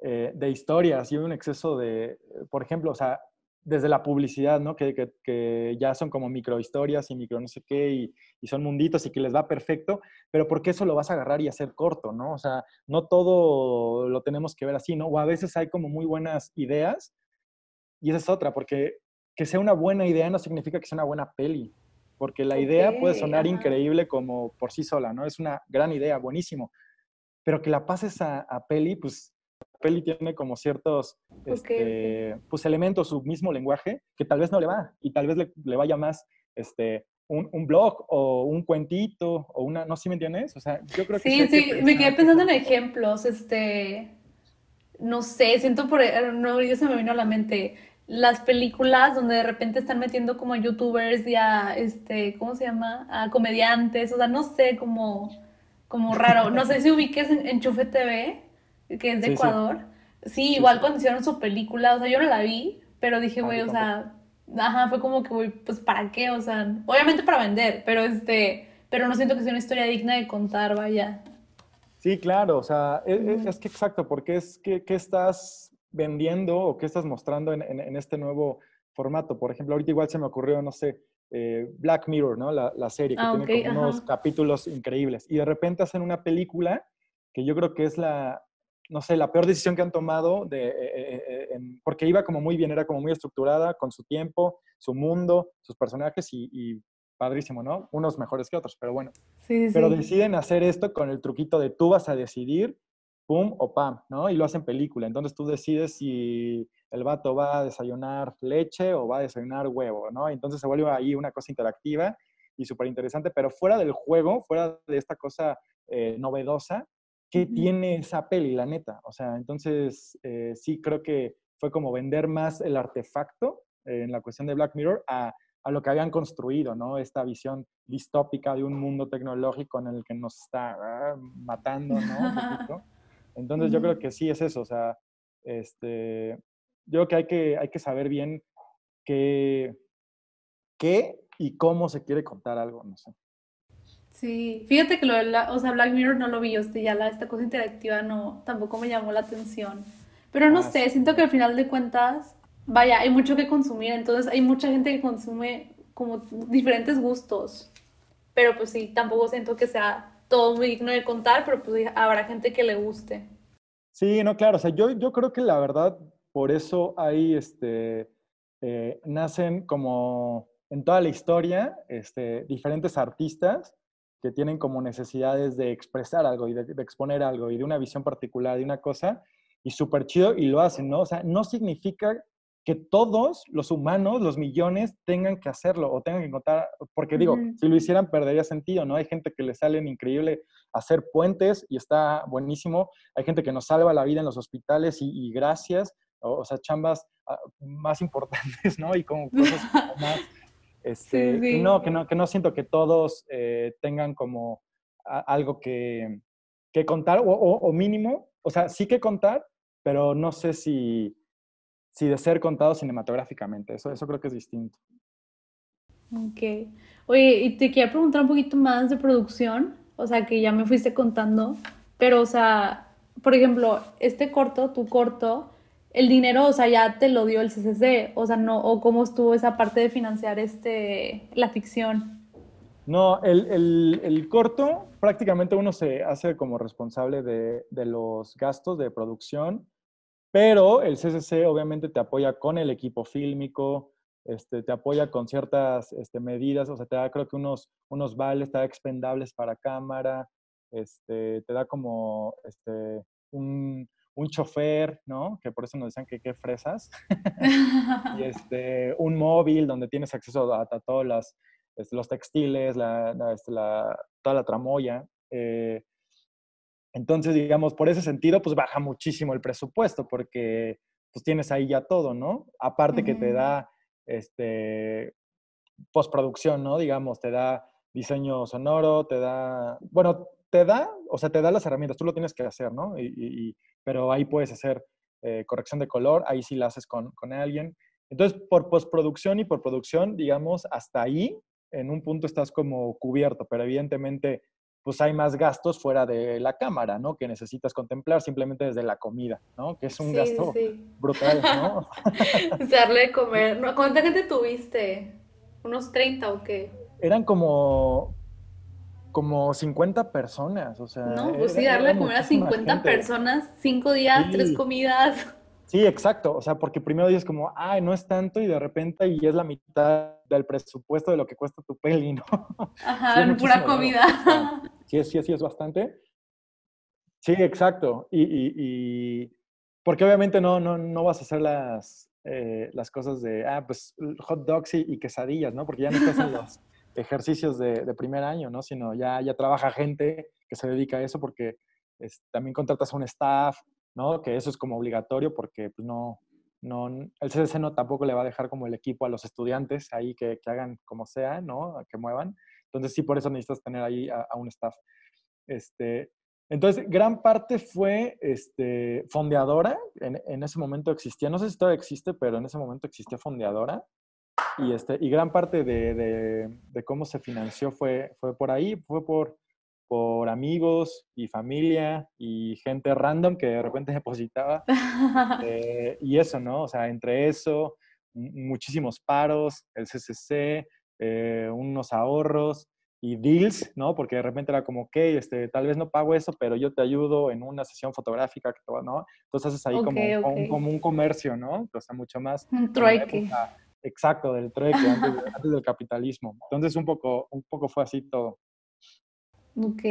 eh, de historias y un exceso de, por ejemplo, o sea, desde la publicidad, ¿no? Que, que, que, ya son como microhistorias y micro no sé qué, y, y, son munditos y que les va perfecto, pero ¿por qué eso lo vas a agarrar y hacer corto, ¿no? O sea, no todo lo tenemos que ver así, ¿no? O a veces hay como muy buenas ideas, y esa es otra, porque que sea una buena idea no significa que sea una buena peli, porque la idea puede sonar increíble como por sí sola, ¿no? Es una gran idea, buenísimo, pero que la pases a, a peli, pues peli tiene como ciertos este, pues, elementos, su mismo lenguaje, que tal vez no le va y tal vez le, vaya más este, un, un, blog o un cuentito o una, no sé si me entiendes, o sea, yo creo que... Sí, sí, me quedé pensando en ejemplos, este, no sé, siento por, no, ya se me vino a la mente, las películas donde de repente están metiendo como youtubers y a, este, ¿cómo se llama? A comediantes, o sea, no sé, como, como raro, no sé si ubiques en Enchufe TV, que es de Ecuador. Sí, igual cuando hicieron su película, o sea, yo no la vi, pero dije, ah, güey, o sea, ajá, fue como que, güey, pues ¿para qué? O sea, obviamente para vender, pero este, pero no siento que sea una historia digna de contar, vaya. Sí, claro, o sea, e, e, es, que exacto, porque es que, ¿qué estás vendiendo o qué estás mostrando en, en, este nuevo formato. Por ejemplo, ahorita igual se me ocurrió, no sé, eh, Black Mirror, ¿no? La, la serie, que ah, tiene como unos capítulos increíbles. Y de repente hacen una película que yo creo que es la, no sé, la peor decisión que han tomado, de, eh, eh, eh, porque iba como muy bien, era como muy estructurada con su tiempo, su mundo, sus personajes y, padrísimo, ¿no? Unos mejores que otros, pero bueno. Sí, pero deciden hacer esto con el truquito de tú vas a decidir, pum o pam, ¿no? Y lo hacen película. Entonces tú decides si el vato va a desayunar leche o va a desayunar huevo, ¿no? Entonces se vuelve ahí una cosa interactiva y súper interesante, pero fuera del juego, fuera de esta cosa novedosa, ¿qué tiene esa peli, la neta? O sea, entonces eh, sí creo que fue como vender más el artefacto eh, en la cuestión de Black Mirror a, a, lo que habían construido, ¿no? Esta visión distópica de un mundo tecnológico en el que nos está ah, matando, ¿no? *laughs* Entonces yo creo que sí es eso, o sea, este, yo creo que hay que, hay que saber bien qué, qué y cómo se quiere contar algo, no sé. Sí, fíjate que lo de la, o sea, Black Mirror no lo vi yo, este, ya la, esta cosa interactiva no, tampoco me llamó la atención. Pero no ah, sé, siento que al final de cuentas, vaya, hay mucho que consumir, entonces hay mucha gente que consume como diferentes gustos. Pero pues sí, tampoco siento que sea todo muy digno de contar, pero pues habrá gente que le guste. Sí, no, claro, o sea, yo, yo creo que la verdad, por eso hay, este, eh, nacen como en toda la historia, este, diferentes artistas que tienen como necesidades de expresar algo y de, exponer algo y de una visión particular de una cosa, y súper chido, y lo hacen, ¿no? O sea, no significa que todos los humanos, los millones, tengan que hacerlo o tengan que encontrar, porque digo, si lo hicieran perdería sentido, ¿no? Hay gente que le salen increíble hacer puentes y está buenísimo, hay gente que nos salva la vida en los hospitales y, gracias, o, sea, chambas ah, más importantes, *laughs* ¿no? Y como *laughs* cosas más, este, Que no, que no, que no siento que todos eh, tengan como algo que, que contar, o, o, mínimo, o sea, sí que contar, pero no sé si, si de ser contado cinematográficamente, eso, eso creo que es distinto. Ok. Oye, y te quería preguntar un poquito más de producción, o sea, que ya me fuiste contando, pero, o sea, por ejemplo, este corto, tu corto, el dinero, o sea, ya te lo dio el CCC, o sea, no, o cómo estuvo esa parte de financiar este, la ficción. No, el, el, corto prácticamente uno se hace como responsable de, de, los gastos de producción, pero el CCC obviamente te apoya con el equipo fílmico, este, te apoya con ciertas este, medidas, o sea, te da creo que unos, unos vales, te da expendables para cámara, este, te da como este, un, un chofer, ¿no? Que por eso nos decían que qué fresas. *laughs* y *laughs* este, un móvil donde tienes acceso a, todos las, este, los textiles, la, este, la, toda la tramoya. Eh, entonces, digamos, por ese sentido, pues baja muchísimo el presupuesto porque pues tienes ahí ya todo, ¿no? Aparte que te da este, postproducción, ¿no? Digamos, te da diseño sonoro, te da, bueno, te da, o sea, te da las herramientas, tú lo tienes que hacer, ¿no? Y, pero ahí puedes hacer eh, corrección de color, ahí sí la haces con, con alguien. Entonces, por postproducción y por producción, digamos, hasta ahí, en un punto estás como cubierto, pero evidentemente pues hay más gastos fuera de la cámara, ¿no? Que necesitas contemplar simplemente desde la comida, ¿no? Que es un gasto brutal, ¿no? *laughs* Darle de comer. ¿Cuánta gente tuviste? ¿Unos 30 o qué? Eran como, como 50 personas, o sea. No, pues sí, darle de comer a 50 personas, cinco días, tres comidas. Sí, exacto. O sea, porque primero dices como, ay, no es tanto y de repente y es la mitad del presupuesto de lo que cuesta tu peli, ¿no? Ajá, en pura comida. Sí, sí, sí, es bastante. Sí, exacto. Y, y, porque obviamente no, no, no vas a hacer las, eh, las cosas de, ah, pues hot dogs y, quesadillas, ¿no? Porque ya no estás en los ejercicios de, de, primer año, ¿no? Sino ya, ya trabaja gente que se dedica a eso porque también contratas a un staff, ¿no? Que eso es como obligatorio porque pues, no, no, el CCC no tampoco le va a dejar como el equipo a los estudiantes ahí que, que hagan como sea, ¿no? Que muevan. Entonces sí, por eso necesitas tener ahí a, un staff. Este, entonces, gran parte fue este, fondeadora. En, en, ese momento existía, no sé si todavía existe, pero en ese momento existía fondeadora. Y, este, y gran parte de, de, de cómo se financió fue, fue por ahí, fue por por amigos y familia y gente random que de repente *laughs* depositaba. Eh, y eso, ¿no? O sea, entre eso, muchísimos paros, el CCC, eh, unos ahorros y deals, ¿no? Porque de repente era como, ok, este, tal vez no pago eso, pero yo te ayudo en una sesión fotográfica, ¿no? Entonces haces ahí como, Un, como un comercio, ¿no? O sea, mucho más. Un trueque. Exacto, del trueque, antes, antes, del capitalismo. Entonces un poco, un poco fue así todo. Ok.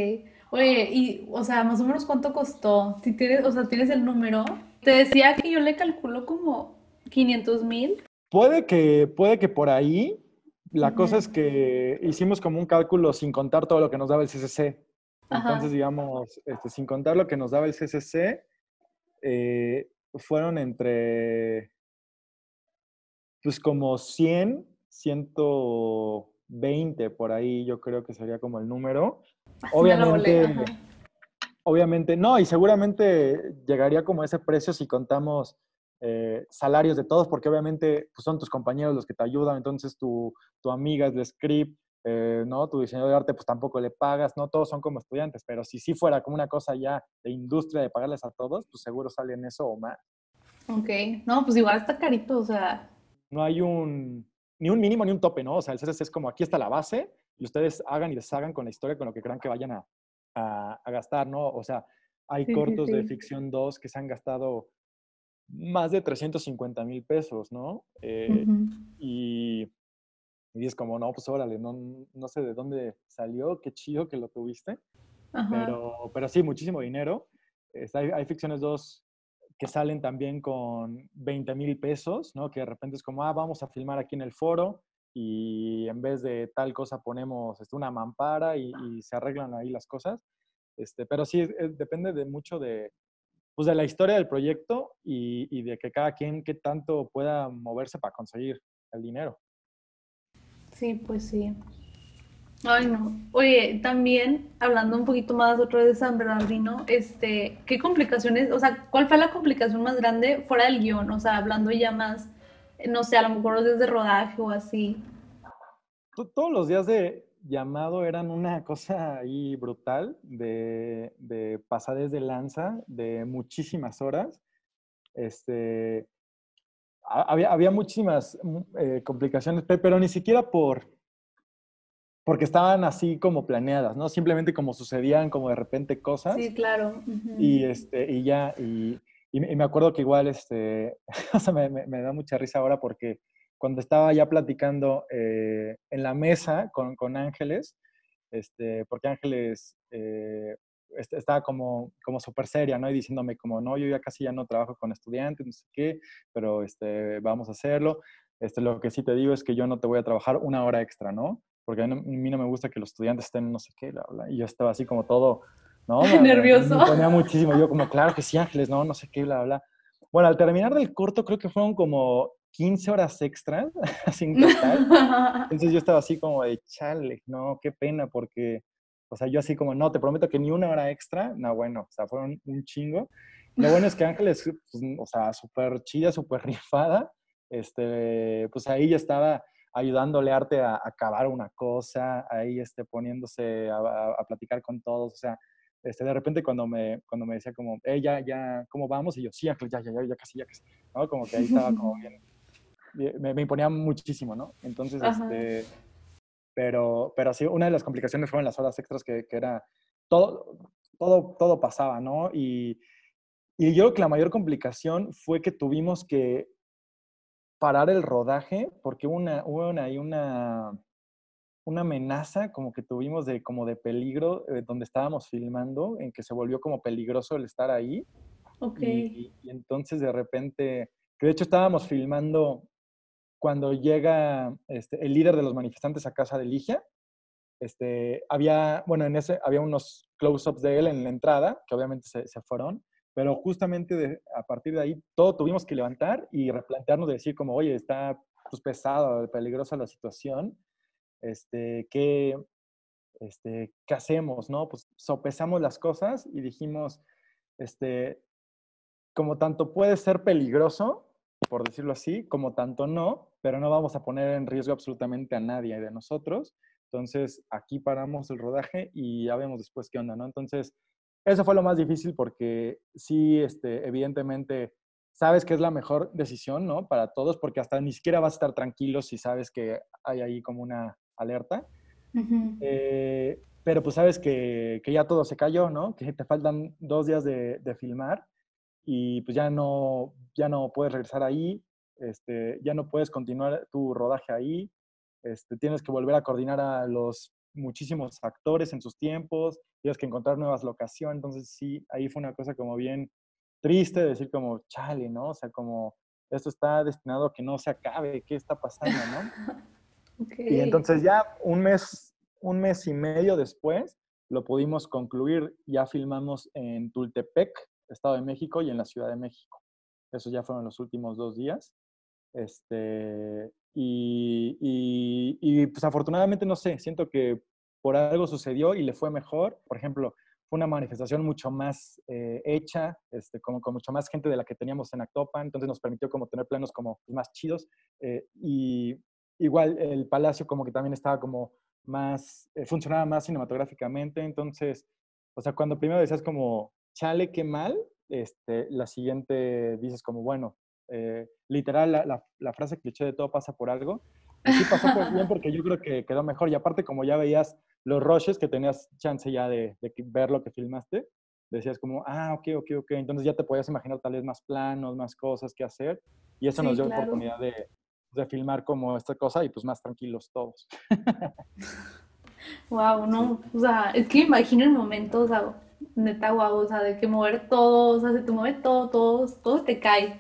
Oye, y, o sea, más o menos cuánto costó. Si tienes, o sea, tienes el número. Te decía que yo le calculo como 500 mil. Puede que, puede que por ahí. La cosa es que hicimos como un cálculo sin contar todo lo que nos daba el CCC. Entonces, digamos, este, sin contar lo que nos daba el CCC, eh, fueron entre, pues como 100, 120 por ahí, yo creo que sería como el número *laughs* obviamente, obviamente, no, y seguramente llegaría como ese precio si contamos eh, salarios de todos, porque obviamente pues, son tus compañeros los que te ayudan, entonces tu, tu amiga es de script, eh, ¿no? Tu diseñador de arte pues tampoco le pagas, no todos son como estudiantes, pero si sí fuera como una cosa ya de industria de pagarles a todos, pues seguro salen eso o más. Ok, no, pues igual está carito, o sea. No hay un, ni un mínimo ni un tope, ¿no? O sea, el CSS es como aquí está la base y ustedes hagan y deshagan con la historia, con lo que crean que vayan a, a, gastar, ¿no? O sea, hay cortos de ficción 2 que se han gastado más de 350 mil pesos, ¿no? Eh, y, y, es como, no, pues órale, no, no sé de dónde salió, qué chido que lo tuviste, pero, pero sí, muchísimo dinero. hay, hay, ficciones 2 que salen también con 20 mil pesos, ¿no? Que de repente es como, ah, vamos a filmar aquí en el foro y en vez de tal cosa ponemos este, una mampara y, se arreglan ahí las cosas. Este, pero sí, depende de mucho de, pues de la historia del proyecto y, y de que cada quien qué tanto pueda moverse para conseguir el dinero. Sí, pues sí. Ay, no. Oye, también hablando un poquito más otra vez de San Bernardino, este, ¿qué complicaciones, o sea, cuál fue la complicación más grande fuera del guion? O sea, hablando ya más, no sé, a lo mejor desde rodaje o así. Todos los días de llamado eran una cosa ahí brutal, de, de pasades de lanza, de muchísimas horas. Este, había, había muchísimas mm, eh, complicaciones, pero ni siquiera por, porque estaban así como planeadas, ¿no? Simplemente como sucedían como de repente cosas. Sí, claro. Y, este, y ya, y, y, me acuerdo que igual, este, *laughs* o sea, me, me, da mucha risa ahora porque cuando estaba ya platicando eh, en la mesa con, con, Ángeles, este, porque Ángeles eh, estaba como, como súper seria, ¿no? Y diciéndome como, no, yo ya casi ya no trabajo con estudiantes, no sé qué, pero este, vamos a hacerlo. Este, lo que sí te digo es que yo no te voy a trabajar una hora extra, ¿no? Porque a mí no me gusta que los estudiantes estén no sé qué, bla, bla. Y yo estaba así como todo, ¿no? *laughs* Nervioso. Me, ponía muchísimo. Yo como, claro que sí, Ángeles, no, no sé qué, bla, bla. Bueno, al terminar del corto creo que fueron como 15 horas extras, así en total. Entonces yo estaba así como de, chale, no, qué pena, porque o sea, yo así como, no, te prometo que ni una hora extra. No, bueno, o sea, fueron un chingo. Lo bueno es que Ángeles, pues, o sea, súper chida, súper *laughs* rifada. Este, pues ahí ya estaba ayudándole arte a, acabar una cosa, ahí este, poniéndose a, a, platicar con todos. O sea, este, de repente cuando me, cuando me decía como, eh, ya, ya, ¿cómo vamos? Y yo, sí, ya, ya, ya, ya casi, ya casi. ¿no? Como que ahí estaba como bien, me, me imponía muchísimo, ¿no? Entonces, este pero, pero sí, una de las complicaciones fueron las horas extras que, que era, todo, todo, todo pasaba, ¿no? Y, y yo creo que la mayor complicación fue que tuvimos que parar el rodaje porque una, hubo una, una, una amenaza como que tuvimos de, como de peligro eh, donde estábamos filmando, en que se volvió como peligroso el estar ahí. Ok. Y, y, entonces de repente, que de hecho estábamos filmando cuando llega este, el líder de los manifestantes a casa de Ligia, este, había, bueno, en ese había unos close-ups de él en la entrada, que obviamente se, se fueron, pero justamente a partir de ahí todo tuvimos que levantar y replantearnos de decir como, oye, está pues, pesada, peligrosa la situación, este, ¿qué, este, ¿qué hacemos? ¿no? Pues sopesamos las cosas y dijimos, este, como tanto puede ser peligroso, por decirlo así, como tanto no, pero no vamos a poner en riesgo absolutamente a nadie de nosotros. Entonces, aquí paramos el rodaje y ya vemos después qué onda, ¿no? Entonces, eso fue lo más difícil porque sí, este, evidentemente, sabes que es la mejor decisión, ¿no? Para todos, porque hasta ni siquiera vas a estar tranquilo si sabes que hay ahí como una alerta. Uh -huh. eh, pero pues sabes que, que, ya todo se cayó, ¿no? Que te faltan dos días de, de filmar y pues ya no, ya no puedes regresar ahí, este, ya no puedes continuar tu rodaje ahí, este, tienes que volver a coordinar a los muchísimos actores en sus tiempos, tienes que encontrar nuevas locaciones, entonces sí, ahí fue una cosa como bien triste, decir como, chale, ¿no? O sea, como esto está destinado a que no se acabe, ¿qué está pasando, no? *laughs* okay. Y entonces ya un mes, un mes y medio después, lo pudimos concluir, ya filmamos en Tultepec, Estado de México y en la Ciudad de México. Esos ya fueron los últimos dos días. Este, y, y, y, pues afortunadamente, no sé, siento que por algo sucedió y le fue mejor. Por ejemplo, fue una manifestación mucho más eh, hecha, este, como, con mucho más gente de la que teníamos en Actopan, entonces nos permitió como tener planos como más chidos. Eh, y igual el palacio como que también estaba como más, eh, funcionaba más cinematográficamente, entonces, o sea, cuando primero decías como, chale, qué mal, este, la siguiente dices como, bueno, eh, literal, la, la, la, frase cliché de todo pasa por algo. Y sí pasó por bien *laughs* porque yo creo que quedó mejor. Y aparte, como ya veías los rushes, que tenías chance ya de, de ver lo que filmaste, decías como, ah, ok, ok, ok. Entonces ya te podías imaginar tal vez más planos, más cosas que hacer. Y eso sí, nos dio claro. oportunidad de, de filmar como esta cosa y pues más tranquilos todos. *laughs* wow, no, o sea, es que imagino el momento, o sea, neta guau, o sea, de que mover todo, o sea, se te mueve todo, todo, todo te cae.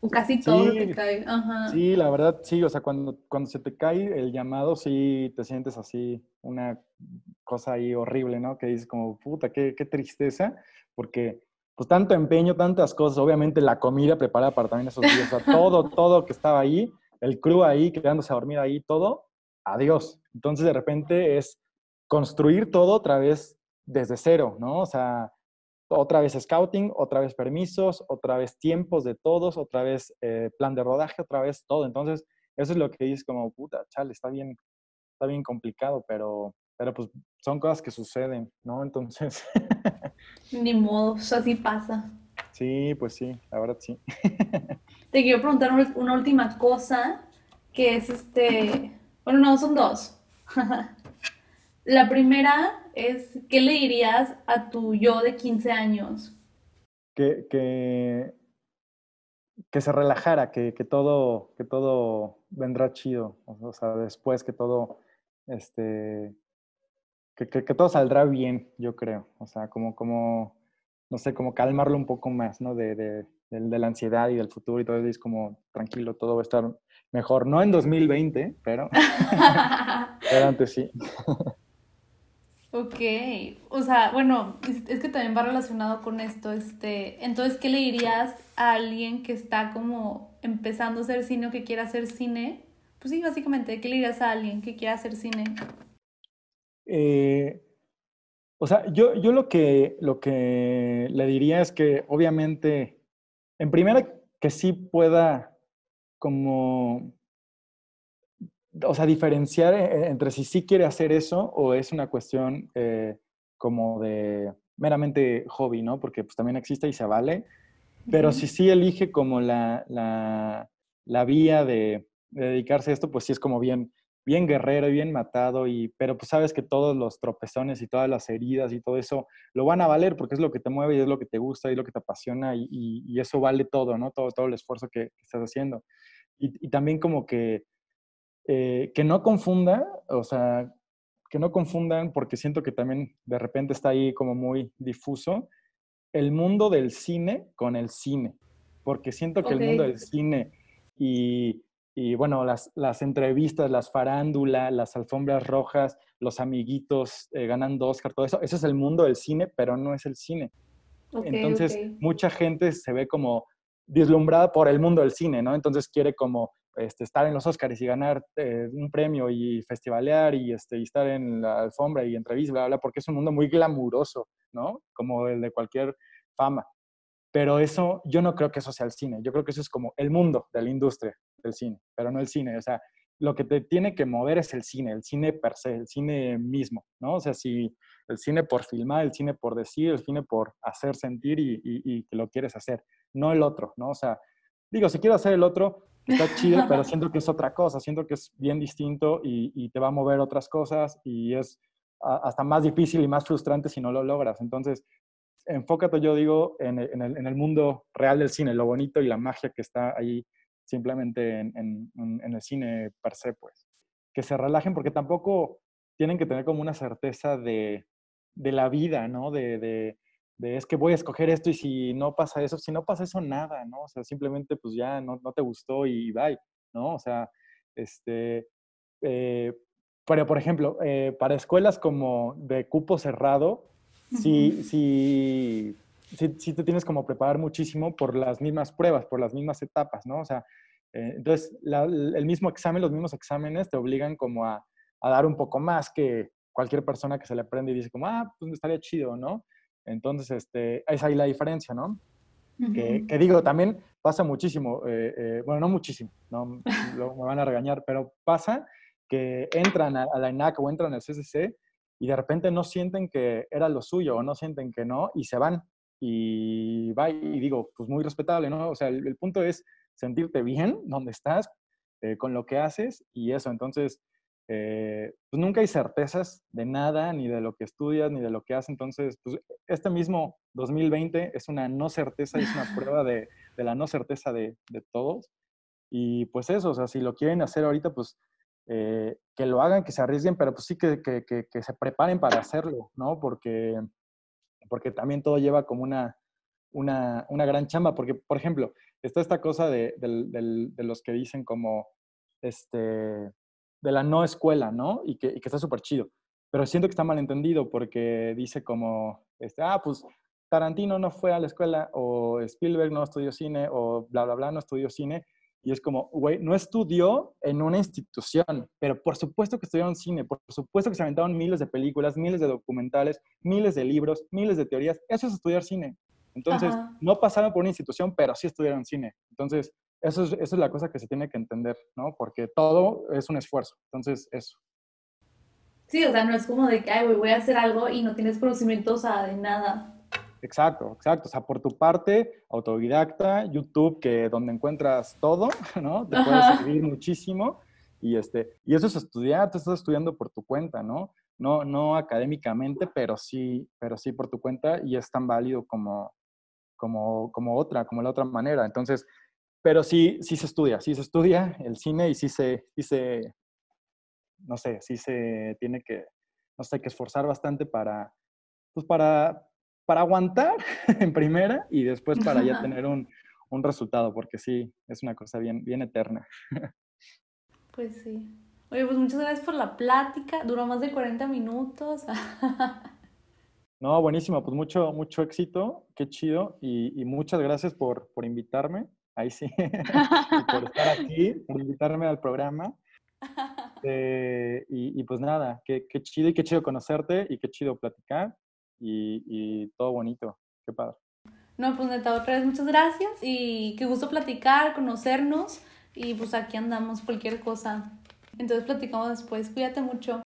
O casi todo sí, te cae. Ajá. Sí, la verdad, sí, o sea, cuando, cuando se te cae el llamado, sí te sientes así, una cosa ahí horrible, ¿no? Que dices como, puta, qué, qué tristeza, porque pues tanto empeño, tantas cosas, obviamente la comida preparada para también esos días, o sea, todo, *laughs* todo que estaba ahí, el crew ahí, quedándose a dormir ahí, todo, adiós. Entonces de repente es construir todo otra vez desde cero, ¿no? O sea, otra vez scouting, otra vez permisos, otra vez tiempos de todos, otra vez eh, plan de rodaje, otra vez todo. Entonces, eso es lo que dices como, puta, chale, está bien, está bien complicado, pero, pero pues son cosas que suceden, ¿no? Entonces... *laughs* Ni modo, así pasa. Sí, pues sí, la verdad sí. *laughs* Te quiero preguntar una última cosa, que es este, bueno, no, son dos. *laughs* la primera es, ¿qué le dirías a tu yo de 15 años? Que, que, que se relajara, que, que, todo, que todo vendrá chido. O sea, después que todo, este, que, que, todo saldrá bien, yo creo. O sea, como, como, no sé, como calmarlo un poco más, ¿no? De, de, de, la ansiedad y del futuro y todo. Es como, tranquilo, todo va a estar mejor. No en 2020, pero, *laughs* pero antes sí. *laughs* Ok, o sea, bueno, es que también va relacionado con esto, este, entonces, ¿qué le dirías a alguien que está como empezando a hacer cine o que quiera hacer cine? Pues sí, básicamente, ¿qué le dirías a alguien que quiera hacer cine? Eh, o sea, yo, yo lo, que, lo que le diría es que obviamente, en primera, que sí pueda como o sea, diferenciar e-, entre si sí quiere hacer eso o es una cuestión eh, como de meramente hobby, ¿no? Porque pues también existe y se vale. Pero si sí elige como la, la, la vía de, dedicarse a esto, pues sí es como bien, bien guerrero y bien matado, y, pero pues sabes que todos los tropezones y todas las heridas y todo eso lo van a valer porque es lo que te mueve y es lo que te gusta y lo que te apasiona y, y, eso vale todo, ¿no? Todo, todo el esfuerzo que, que estás haciendo. Y, y, también como que eh, que no confunda, o sea, que no confundan, porque siento que también de repente está ahí como muy difuso, el mundo del cine con el cine, porque siento que el mundo del cine y, y bueno, las, las, entrevistas, las farándulas, las alfombras rojas, los amiguitos eh, ganando Oscar, todo eso, eso es el mundo del cine, pero no es el cine. Entonces, mucha gente se ve como deslumbrada por el mundo del cine, ¿no? Entonces quiere como este, estar en los Oscars y ganar eh, un premio y festivalear y, este, y estar en la alfombra y entrevistas, bla, bla, porque es un mundo muy glamuroso, ¿no? Como el de cualquier fama. Pero eso, yo no creo que eso sea el cine. Yo creo que eso es como el mundo de la industria del cine, pero no el cine. O sea, lo que te tiene que mover es el cine, el cine per se, el cine mismo, ¿no? O sea, si el cine por filmar, el cine por decir, el cine por hacer sentir y, y, y que lo quieres hacer, no el otro, ¿no? O sea, digo, si quiero hacer el otro, está chido, pero *laughs* siento que es otra cosa, siento que es bien distinto y, te va a mover otras cosas y es hasta más difícil y más frustrante si no lo logras. Entonces, enfócate, yo digo, en el, mundo real del cine, lo bonito y la magia que está ahí simplemente en, el cine per se, pues. Que se relajen porque tampoco tienen que tener como una certeza de, la vida, ¿no? de de es que voy a escoger esto y si no pasa eso, si no pasa eso, nada, ¿no? O sea, simplemente pues ya no, no te gustó y bye, ¿no? O sea, este, eh, pero por ejemplo, eh, para escuelas como de cupo cerrado, sí, sí, sí, te tienes como preparar muchísimo por las mismas pruebas, por las mismas etapas, ¿no? O sea, eh, entonces el mismo examen, los mismos exámenes te obligan como a, a, dar un poco más que cualquier persona que se le aprende y dice como, ah, pues estaría chido, ¿no? Entonces, este, es ahí la diferencia, ¿no? que, digo, también pasa muchísimo, eh, eh, bueno, no muchísimo, no *laughs* me van a regañar, pero pasa que entran a, la ENAC o entran al CCC y de repente no sienten que era lo suyo o no sienten que no y se van. Y va y digo, pues muy respetable, ¿no? O sea, el, punto es sentirte bien donde estás, eh, con lo que haces y eso. Entonces, eh, pues nunca hay certezas de nada, ni de lo que estudias, ni de lo que haces. Entonces, pues este mismo 2020 es una no certeza, es una *laughs* prueba de, de la no certeza de, de, todos. Y pues eso, o sea, si lo quieren hacer ahorita, pues eh, que lo hagan, que se arriesguen, pero pues sí que, que, que, se preparen para hacerlo, ¿no? Porque, porque también todo lleva como una, una, una gran chamba. Porque, por ejemplo, está esta cosa de, de los que dicen como, este, de la no escuela, ¿no? Y que, y que está súper chido. Pero siento que está mal entendido porque dice como, este, ah, pues Tarantino no fue a la escuela o Spielberg no estudió cine o bla, bla, bla, no estudió cine. Y es como, güey, no estudió en una institución, pero por supuesto que estudiaron cine, por supuesto que se aventaron miles de películas, miles de documentales, miles de libros, miles de teorías. Eso es estudiar cine. Entonces, no pasaron por una institución, pero sí estudiaron cine. Entonces, eso es, eso es la cosa que se tiene que entender, ¿no? Porque todo es un esfuerzo. Entonces, eso. Sí, o sea, no es como de que, ay, voy a hacer algo y no tienes conocimientos de nada. Exacto, exacto. O sea, por tu parte, autodidacta, YouTube, que donde encuentras todo, *laughs* ¿no? Te puede servir muchísimo. Y, este, y eso es estudiar, tú estás estudiando por tu cuenta, ¿no? No, no académicamente, pero sí, pero sí por tu cuenta y es tan válido como, como, como otra, como la otra manera. Entonces, pero sí, sí se estudia, sí se estudia el cine y sí se, sí se no sé, sí se tiene que, no sé, que esforzar bastante para, pues para, para aguantar *laughs* en primera y después para ya *laughs* tener un, un resultado, porque sí, es una cosa bien, bien eterna. *laughs* Pues sí. Oye, pues muchas gracias por la plática. Duró más de 40 minutos. No, buenísimo. Pues mucho, mucho éxito. Qué chido. Y, y muchas gracias por, por invitarme. Ahí sí. *laughs* por estar aquí, por invitarme al programa. Eh, y, pues nada, qué, qué, chido y qué chido conocerte y qué chido platicar y, y todo bonito. Qué padre. No, pues neta, otra vez muchas gracias y qué gusto platicar, conocernos y pues aquí andamos cualquier cosa. Entonces platicamos después. Cuídate mucho.